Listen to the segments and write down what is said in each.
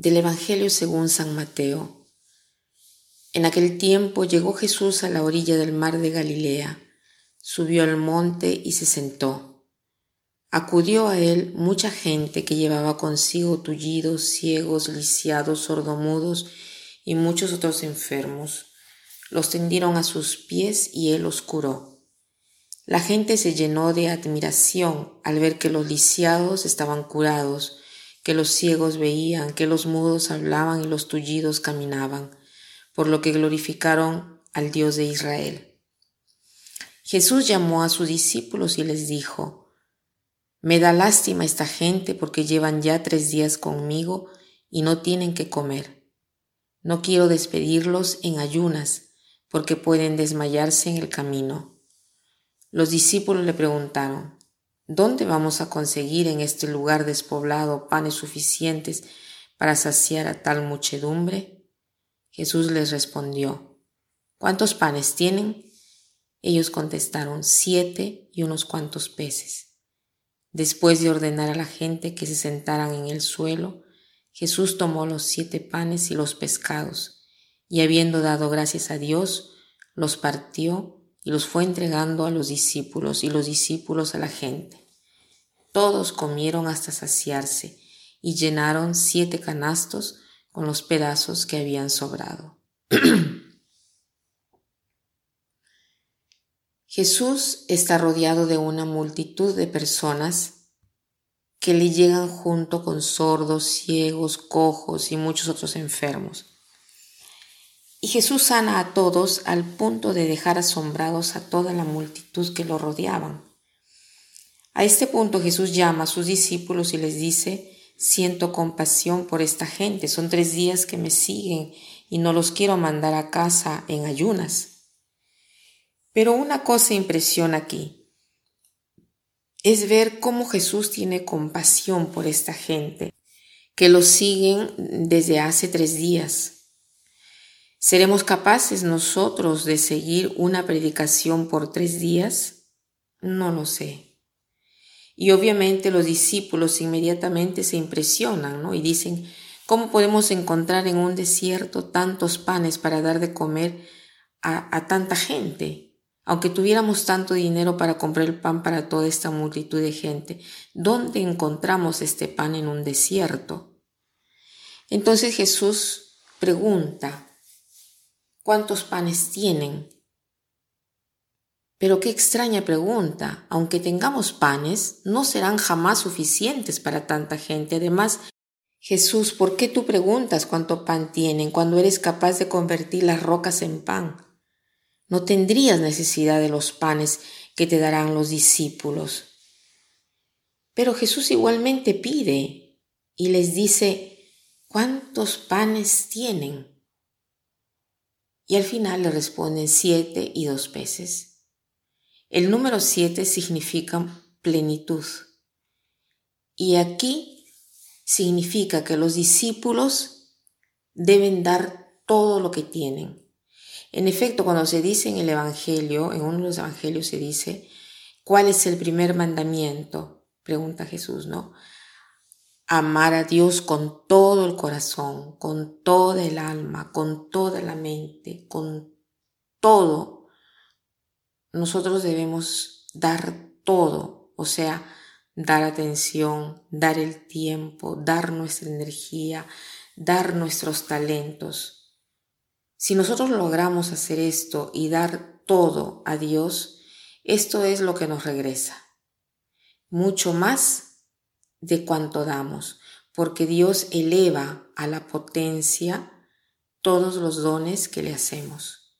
Del Evangelio según San Mateo. En aquel tiempo llegó Jesús a la orilla del mar de Galilea, subió al monte y se sentó. Acudió a él mucha gente que llevaba consigo tullidos, ciegos, lisiados, sordomudos y muchos otros enfermos. Los tendieron a sus pies y él los curó. La gente se llenó de admiración al ver que los lisiados estaban curados, que los ciegos veían, que los mudos hablaban y los tullidos caminaban, por lo que glorificaron al Dios de Israel. Jesús llamó a sus discípulos y les dijo, Me da lástima esta gente porque llevan ya tres días conmigo y no tienen que comer. No quiero despedirlos en ayunas, porque pueden desmayarse en el camino. Los discípulos le preguntaron, ¿Dónde vamos a conseguir en este lugar despoblado panes suficientes para saciar a tal muchedumbre? Jesús les respondió, ¿Cuántos panes tienen? Ellos contestaron, siete y unos cuantos peces. Después de ordenar a la gente que se sentaran en el suelo, Jesús tomó los siete panes y los pescados, y habiendo dado gracias a Dios, los partió y los fue entregando a los discípulos y los discípulos a la gente. Todos comieron hasta saciarse y llenaron siete canastos con los pedazos que habían sobrado. Jesús está rodeado de una multitud de personas que le llegan junto con sordos, ciegos, cojos y muchos otros enfermos. Y Jesús sana a todos al punto de dejar asombrados a toda la multitud que lo rodeaban. A este punto Jesús llama a sus discípulos y les dice, siento compasión por esta gente, son tres días que me siguen y no los quiero mandar a casa en ayunas. Pero una cosa impresiona aquí, es ver cómo Jesús tiene compasión por esta gente, que lo siguen desde hace tres días. ¿Seremos capaces nosotros de seguir una predicación por tres días? No lo sé. Y obviamente los discípulos inmediatamente se impresionan ¿no? y dicen, ¿cómo podemos encontrar en un desierto tantos panes para dar de comer a, tanta gente? Aunque tuviéramos tanto dinero para comprar el pan para toda esta multitud de gente, ¿dónde encontramos este pan en un desierto? Entonces Jesús pregunta, ¿Cuántos panes tienen? Pero qué extraña pregunta. Aunque tengamos panes, no serán jamás suficientes para tanta gente. Además, Jesús, ¿por qué tú preguntas cuánto pan tienen cuando eres capaz de convertir las rocas en pan? No tendrías necesidad de los panes que te darán los discípulos. Pero Jesús igualmente pide y les dice, ¿cuántos panes tienen? Y al final le responden siete y dos peces. El número siete significa plenitud. Y aquí significa que los discípulos deben dar todo lo que tienen. En efecto, cuando se dice en el Evangelio, en uno de los Evangelios se dice, ¿cuál es el primer mandamiento? Pregunta Jesús, ¿no? Amar a Dios con todo el corazón, con toda el alma, con toda la mente, con todo. Nosotros debemos dar todo, o sea, dar atención, dar el tiempo, dar nuestra energía, dar nuestros talentos. Si nosotros logramos hacer esto y dar todo a Dios, esto es lo que nos regresa. Mucho más de cuanto damos, porque Dios eleva a la potencia todos los dones que le hacemos.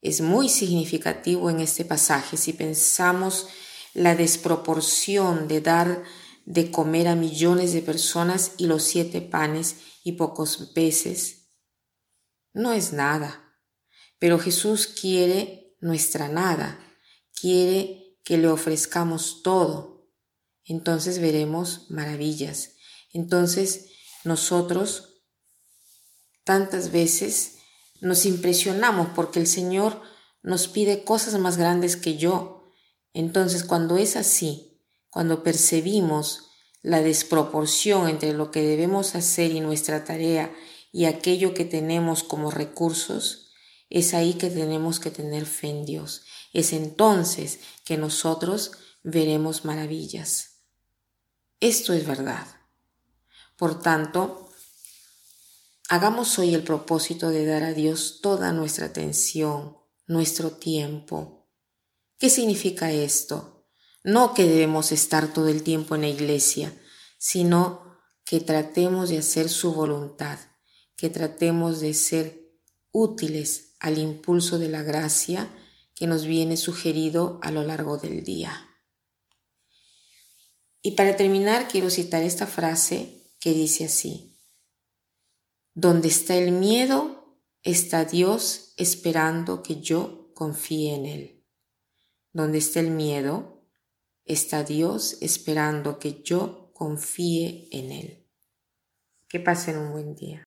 Es muy significativo en este pasaje si pensamos la desproporción de dar de comer a millones de personas y los siete panes y pocos peces. No es nada, pero Jesús quiere nuestra nada, quiere que le ofrezcamos todo entonces veremos maravillas. Entonces nosotros tantas veces nos impresionamos porque el Señor nos pide cosas más grandes que yo. Entonces cuando es así, cuando percibimos la desproporción entre lo que debemos hacer y nuestra tarea y aquello que tenemos como recursos, es ahí que tenemos que tener fe en Dios. Es entonces que nosotros veremos maravillas. Esto es verdad. Por tanto, hagamos hoy el propósito de dar a Dios toda nuestra atención, nuestro tiempo. ¿Qué significa esto? No que debemos estar todo el tiempo en la iglesia, sino que tratemos de hacer su voluntad, que tratemos de ser útiles al impulso de la gracia que nos viene sugerido a lo largo del día. Y para terminar quiero citar esta frase que dice así, Donde está el miedo, está Dios esperando que yo confíe en Él. Donde está el miedo, está Dios esperando que yo confíe en Él. Que pasen un buen día.